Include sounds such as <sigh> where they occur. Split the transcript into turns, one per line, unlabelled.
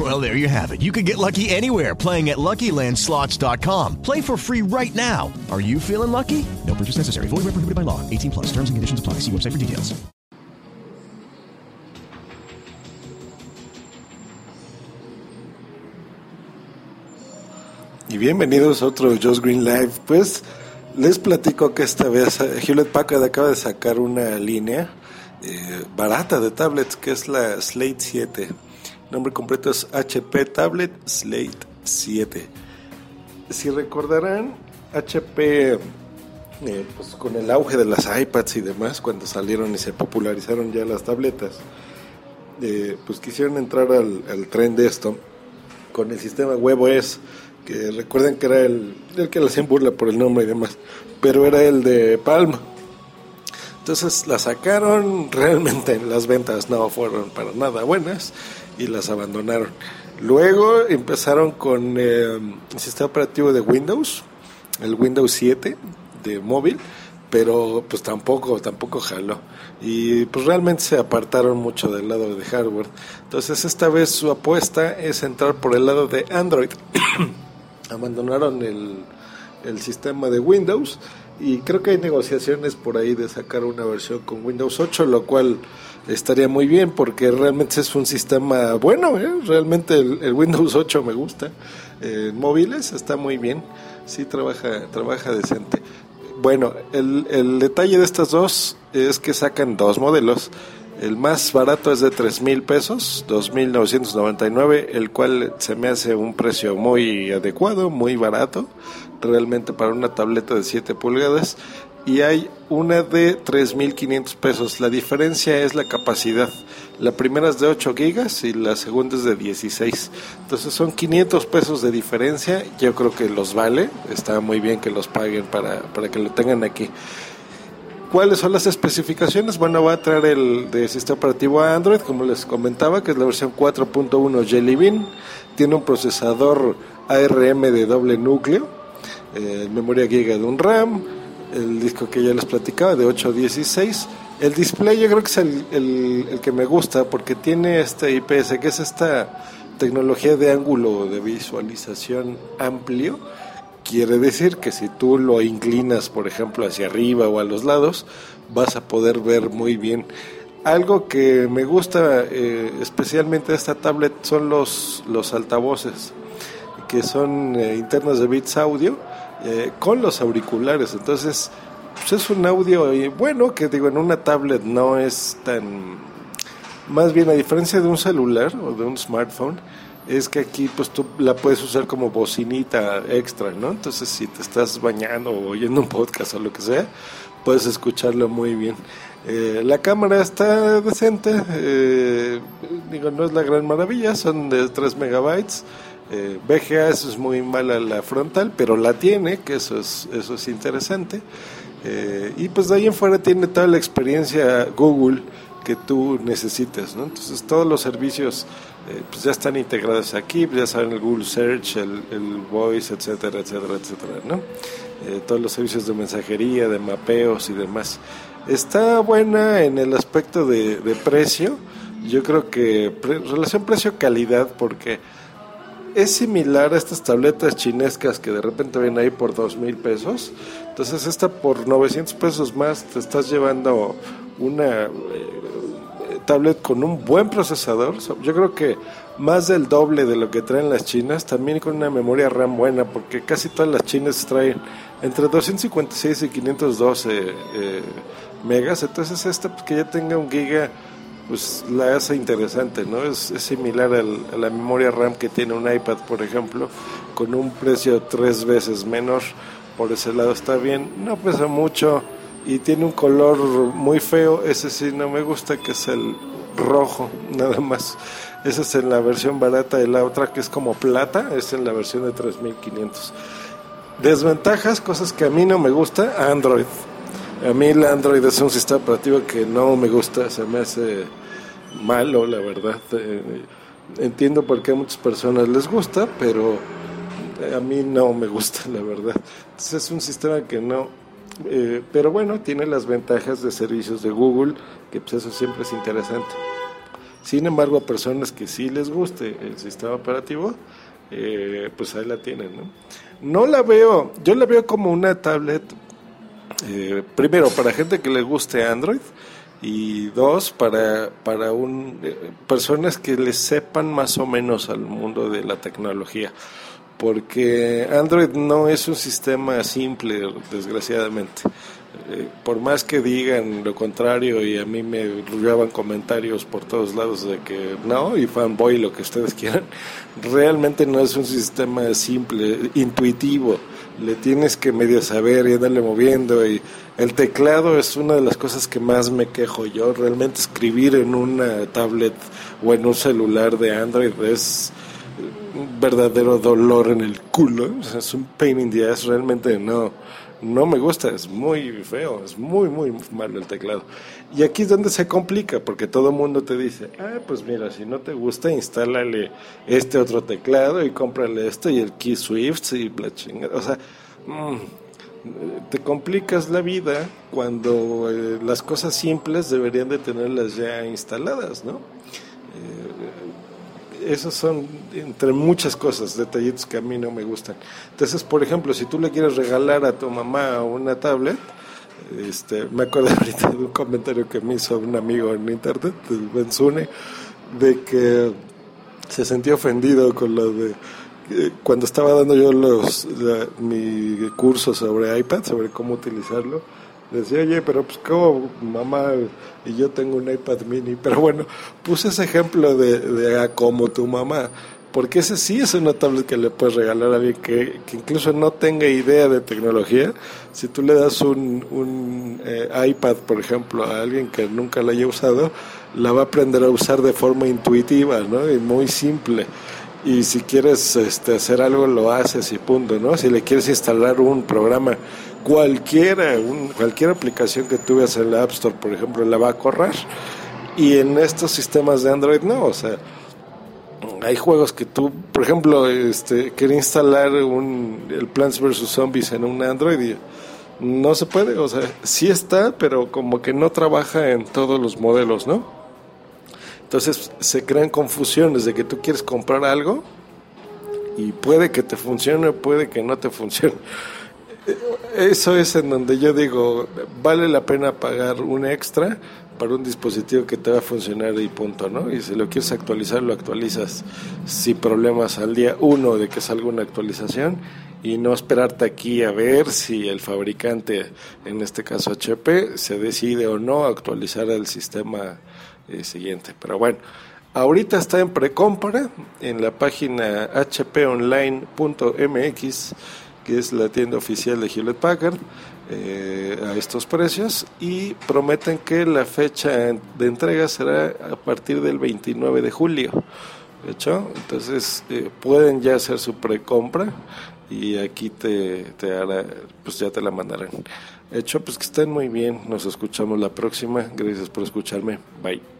Well, there you have it. You can get lucky anywhere playing at LuckyLandSlots.com. Play for free right now. Are you feeling lucky? No purchase necessary. Void where prohibited by law. 18 plus. Terms and conditions apply. See website for details.
Y bienvenidos a otro Just Green Live. Pues les platico que esta vez eh, Hewlett Packard acaba de sacar una línea eh, barata de tablets que es la Slate 7. Nombre completo es HP Tablet Slate 7. Si recordarán, HP, eh, pues con el auge de las iPads y demás, cuando salieron y se popularizaron ya las tabletas, eh, pues quisieron entrar al, al tren de esto con el sistema WebOS, que recuerden que era el, el que le hacían burla por el nombre y demás, pero era el de Palm. Entonces la sacaron, realmente las ventas no fueron para nada buenas y las abandonaron. Luego empezaron con eh, el sistema operativo de Windows, el Windows 7 de móvil, pero pues tampoco, tampoco jaló. Y pues realmente se apartaron mucho del lado de hardware. Entonces esta vez su apuesta es entrar por el lado de Android. <clears throat> Abandonaron el, el sistema de Windows y creo que hay negociaciones por ahí de sacar una versión con Windows 8, lo cual estaría muy bien porque realmente es un sistema bueno, ¿eh? realmente el, Windows 8 me gusta. Eh, en móviles está muy bien, sí trabaja, trabaja decente. Bueno, el, el detalle de estas dos es que sacan dos modelos. El más barato es de tres mil pesos, 2.999, el cual se me hace un precio muy adecuado, muy barato, realmente para una tableta de 7 pulgadas. Y hay una de 3.500 pesos. La diferencia es la capacidad. La primera es de 8 gigas y la segunda es de 16. Entonces son 500 pesos de diferencia. Yo creo que los vale. Está muy bien que los paguen para, para que lo tengan aquí. ¿Cuáles son las especificaciones? Bueno, va a traer el de sistema operativo Android, como les comentaba, que es la versión 4.1 Jelly Bean. Tiene un procesador ARM de doble núcleo, eh, memoria giga de un RAM, el disco que ya les platicaba de 8 a 16. El display yo creo que es el, el, que me gusta porque tiene este IPS, que es esta tecnología de ángulo de visualización amplio Quiere decir que si tú lo inclinas, por ejemplo, hacia arriba o a los lados, vas a poder ver muy bien. Algo que me gusta eh, especialmente de esta tablet son los, los altavoces, que son eh, internos de Beats Audio, eh, con los auriculares. Entonces, pues es un audio bueno, que digo, en una tablet no es tan... Más bien, a diferencia de un celular o de un smartphone, es que aquí pues tú la puedes usar como bocinita extra, ¿no? Entonces si te estás bañando o oyendo un podcast o lo que sea, puedes escucharlo muy bien. Eh, la cámara está decente, eh, digo, no es la gran maravilla, son de 3 megabytes. Eh, VGA eso es muy mala la frontal, pero la tiene, que eso es, eso es interesante. Eh, y pues de ahí en fuera tiene toda la experiencia Google que tú necesites, ¿no? Entonces todos los servicios eh, pues ya están integrados aquí, ya saben el Google Search, el, el Voice, etcétera, etcétera, etcétera, ¿no? Eh, todos los servicios de mensajería, de mapeos y demás. Está buena en el aspecto de, de precio, yo creo que pre, relación precio-calidad, porque es similar a estas tabletas chinescas que de repente ven ahí por dos mil pesos. Entonces esta por 900 pesos más te estás llevando una eh, tablet con un buen procesador. Yo creo que más del doble de lo que traen las chinas, también con una memoria RAM buena, porque casi todas las chinas traen entre 256 y 512 eh, megas. Entonces esta pues, que ya tenga un giga pues la hace interesante, ¿no? Es, similar al, a la memoria RAM que tiene un iPad, por ejemplo, con un precio tres veces menor. Por ese lado está bien, no pesa mucho y tiene un color muy feo. Ese sí no me gusta, que es el rojo, <laughs> nada más. Esa es en la versión barata y la otra que es como plata, es en la versión de 3500. Desventajas, cosas que a mí no me gusta, Android. A mí el Android es un sistema operativo que no me gusta, se me hace malo, la verdad. Eh, entiendo por qué a muchas personas les gusta, pero a mí no me gusta, la verdad. Entonces es un sistema que no... Eh, pero bueno, tiene las ventajas de servicios de Google, que pues eso siempre es interesante. Sin embargo, a personas que sí les guste el sistema operativo, eh, pues ahí la tienen, ¿no? No la veo, yo la veo como una tablet, eh, primero, para gente que le guste Android, y dos, para, para un, eh, personas que le sepan más o menos al mundo de la tecnología. Porque Android no es un sistema simple, desgraciadamente. Eh, por más que digan lo contrario y a mí me llevaban comentarios por todos lados de que no, y fanboy, lo que ustedes <laughs> quieran, realmente no es un sistema simple, intuitivo. Le tienes que medio saber y andarle moviendo. Y el teclado es una de las cosas que más me quejo yo. Realmente escribir en una tablet o en un celular de Android es verdadero dolor en el culo. es un pain in the ass, realmente no no me gusta, es muy feo, es muy, muy malo el teclado. Y aquí es donde se complica, porque todo el mundo te dice, ah, pues mira, si no te gusta, instálale este otro teclado y cómprale esto y el Key Swift y la chingada. O sea, mm, te complicas la vida cuando eh, las cosas simples deberían de tenerlas ya instaladas, ¿no? Esos son entre muchas cosas, detallitos que a mí no me gustan. Entonces, por ejemplo, si tú le quieres regalar a tu mamá una tablet, este, me acuerdo <laughs> ahorita de un comentario que me hizo un amigo en internet, Benzune, de que se sentía ofendido con lo de eh, cuando estaba dando yo los mi curso sobre iPad, sobre cómo utilizarlo Decía, oye, pero pues como mamá y yo tengo un iPad mini, pero bueno, puse ese ejemplo de, de como tu mamá, porque ese sí es una tablet que le puedes regalar a alguien que, que incluso no tenga idea de tecnología. Si tú le das un, un eh, iPad, por ejemplo, a alguien que nunca la haya usado, la va a aprender a usar de forma intuitiva, ¿no? Y muy simple y si quieres este, hacer algo lo haces y punto, ¿no? Si le quieres instalar un programa cualquiera, cualquier aplicación que tú veas en la App Store, por ejemplo, la va a correr. Y en estos sistemas de Android no, o sea, hay juegos que tú, por ejemplo, este, quería instalar un, el Plants vs. Zombies en un Android y no se puede, o sea, sí está, pero como que no trabaja en todos los modelos, ¿no? Entonces se crean confusiones de que tú quieres comprar algo y puede que te funcione, puede que no te funcione eso es en donde yo digo, vale la pena pagar un extra para un dispositivo que te va a funcionar y punto, ¿no? Y si lo quieres actualizar, lo actualizas sin problemas al día uno de que salga una actualización y no esperarte aquí a ver si el fabricante, en este caso HP, se decide o no actualizar el sistema eh, siguiente. Pero bueno, ahorita está en precompra en la página hponline.mx es la tienda oficial de Hewlett Packard, eh, a estos precios y prometen que la fecha de entrega será a partir del 29 de julio. ¿De hecho? Entonces eh, pueden ya hacer su precompra y aquí te, te hará, pues ya te la mandarán. Hecho, pues que estén muy bien. Nos escuchamos la próxima. Gracias por escucharme. Bye.